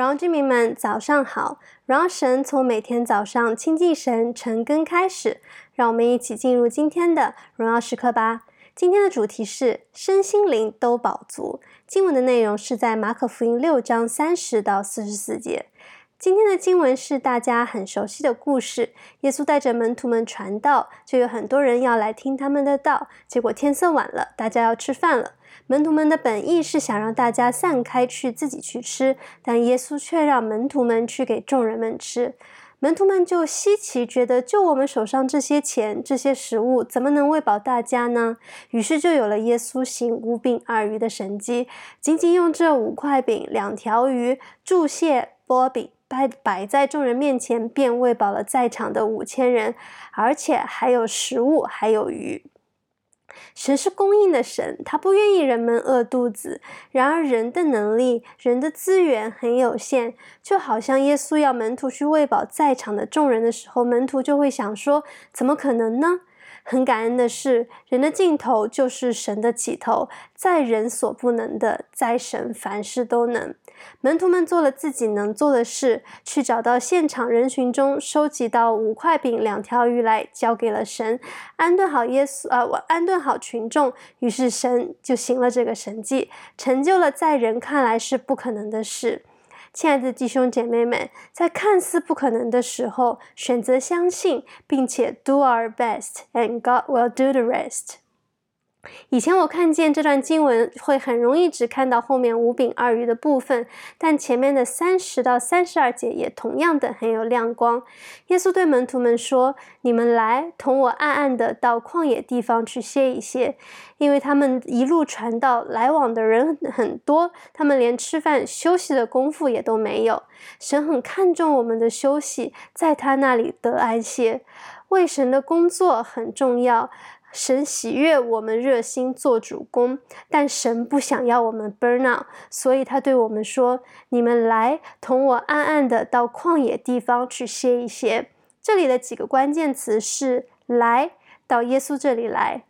荣耀居民们，早上好！荣耀神从每天早上亲近神、晨更开始，让我们一起进入今天的荣耀时刻吧。今天的主题是身心灵都饱足。经文的内容是在马可福音六章三十到四十四节。今天的经文是大家很熟悉的故事。耶稣带着门徒们传道，就有很多人要来听他们的道。结果天色晚了，大家要吃饭了。门徒们的本意是想让大家散开去，自己去吃，但耶稣却让门徒们去给众人们吃。门徒们就稀奇，觉得就我们手上这些钱、这些食物，怎么能喂饱大家呢？于是就有了耶稣行五饼二鱼的神迹，仅仅用这五块饼、两条鱼祝谢波饼，摆摆在众人面前，便喂饱了在场的五千人，而且还有食物，还有鱼。神是供应的神，他不愿意人们饿肚子。然而，人的能力、人的资源很有限，就好像耶稣要门徒去喂饱在场的众人的时候，门徒就会想说：“怎么可能呢？”很感恩的是，人的尽头就是神的起头，在人所不能的，在神凡事都能。门徒们做了自己能做的事，去找到现场人群中收集到五块饼、两条鱼来，交给了神，安顿好耶稣啊，呃，安顿好群众。于是神就行了这个神迹，成就了在人看来是不可能的事。亲爱的弟兄姐妹们，在看似不可能的时候，选择相信，并且 do our best，and God will do the rest。以前我看见这段经文，会很容易只看到后面五饼二鱼的部分，但前面的三十到三十二节也同样的很有亮光。耶稣对门徒们说：“你们来，同我暗暗的到旷野地方去歇一歇，因为他们一路传道，来往的人很多，他们连吃饭休息的功夫也都没有。神很看重我们的休息，在他那里得安歇。为神的工作很重要。”神喜悦我们热心做主工，但神不想要我们 burn out，所以他对我们说：“你们来，同我暗暗的到旷野地方去歇一歇。”这里的几个关键词是：来到耶稣这里来，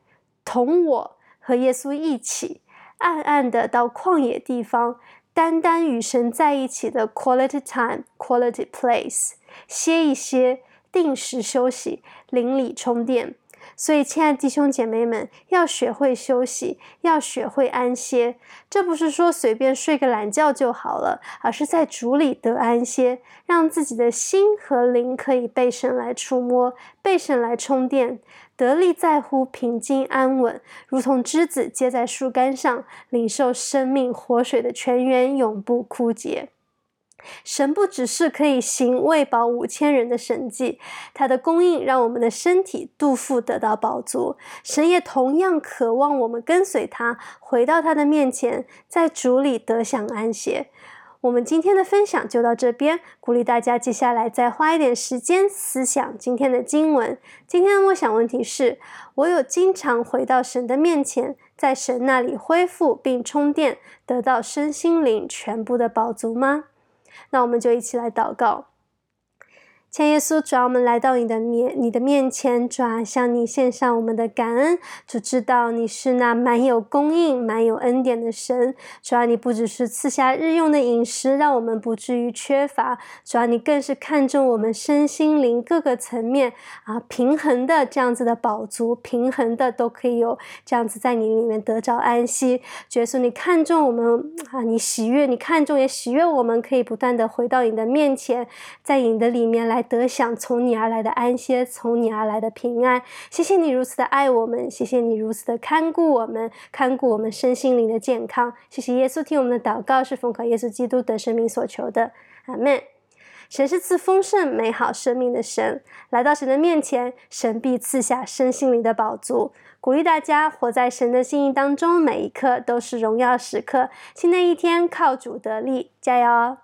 同我和耶稣一起，暗暗的到旷野地方，单单与神在一起的 quality time、quality place，歇一歇，定时休息，灵里充电。所以，亲爱的弟兄姐妹们，要学会休息，要学会安歇。这不是说随便睡个懒觉就好了，而是在主里得安歇，让自己的心和灵可以被神来触摸，被神来充电，得力在乎平静安稳，如同枝子接在树干上，领受生命活水的泉源，永不枯竭。神不只是可以行喂饱五千人的神迹，他的供应让我们的身体肚腹得到饱足。神也同样渴望我们跟随他，回到他的面前，在主里得享安歇。我们今天的分享就到这边，鼓励大家接下来再花一点时间思想今天的经文。今天的默想问题是：我有经常回到神的面前，在神那里恢复并充电，得到身心灵全部的饱足吗？那我们就一起来祷告。千耶稣，主啊，我们来到你的面，你的面前，主啊，向你献上我们的感恩。主知道你是那满有供应、满有恩典的神。主啊，你不只是赐下日用的饮食，让我们不至于缺乏。主啊，你更是看重我们身心灵各个层面啊，平衡的这样子的饱足，平衡的都可以有这样子在你里面得着安息。主耶稣，你看重我们啊，你喜悦，你看重也喜悦我们，可以不断的回到你的面前，在你的里面来。得享从你而来的安歇，从你而来的平安。谢谢你如此的爱我们，谢谢你如此的看顾我们，看顾我们身心灵的健康。谢谢耶稣听我们的祷告，是奉靠耶稣基督的生命所求的。阿门。神是赐丰盛美好生命的神，来到神的面前，神必赐下身心灵的宝足。鼓励大家活在神的心意当中，每一刻都是荣耀时刻。新的一天靠主得力，加油！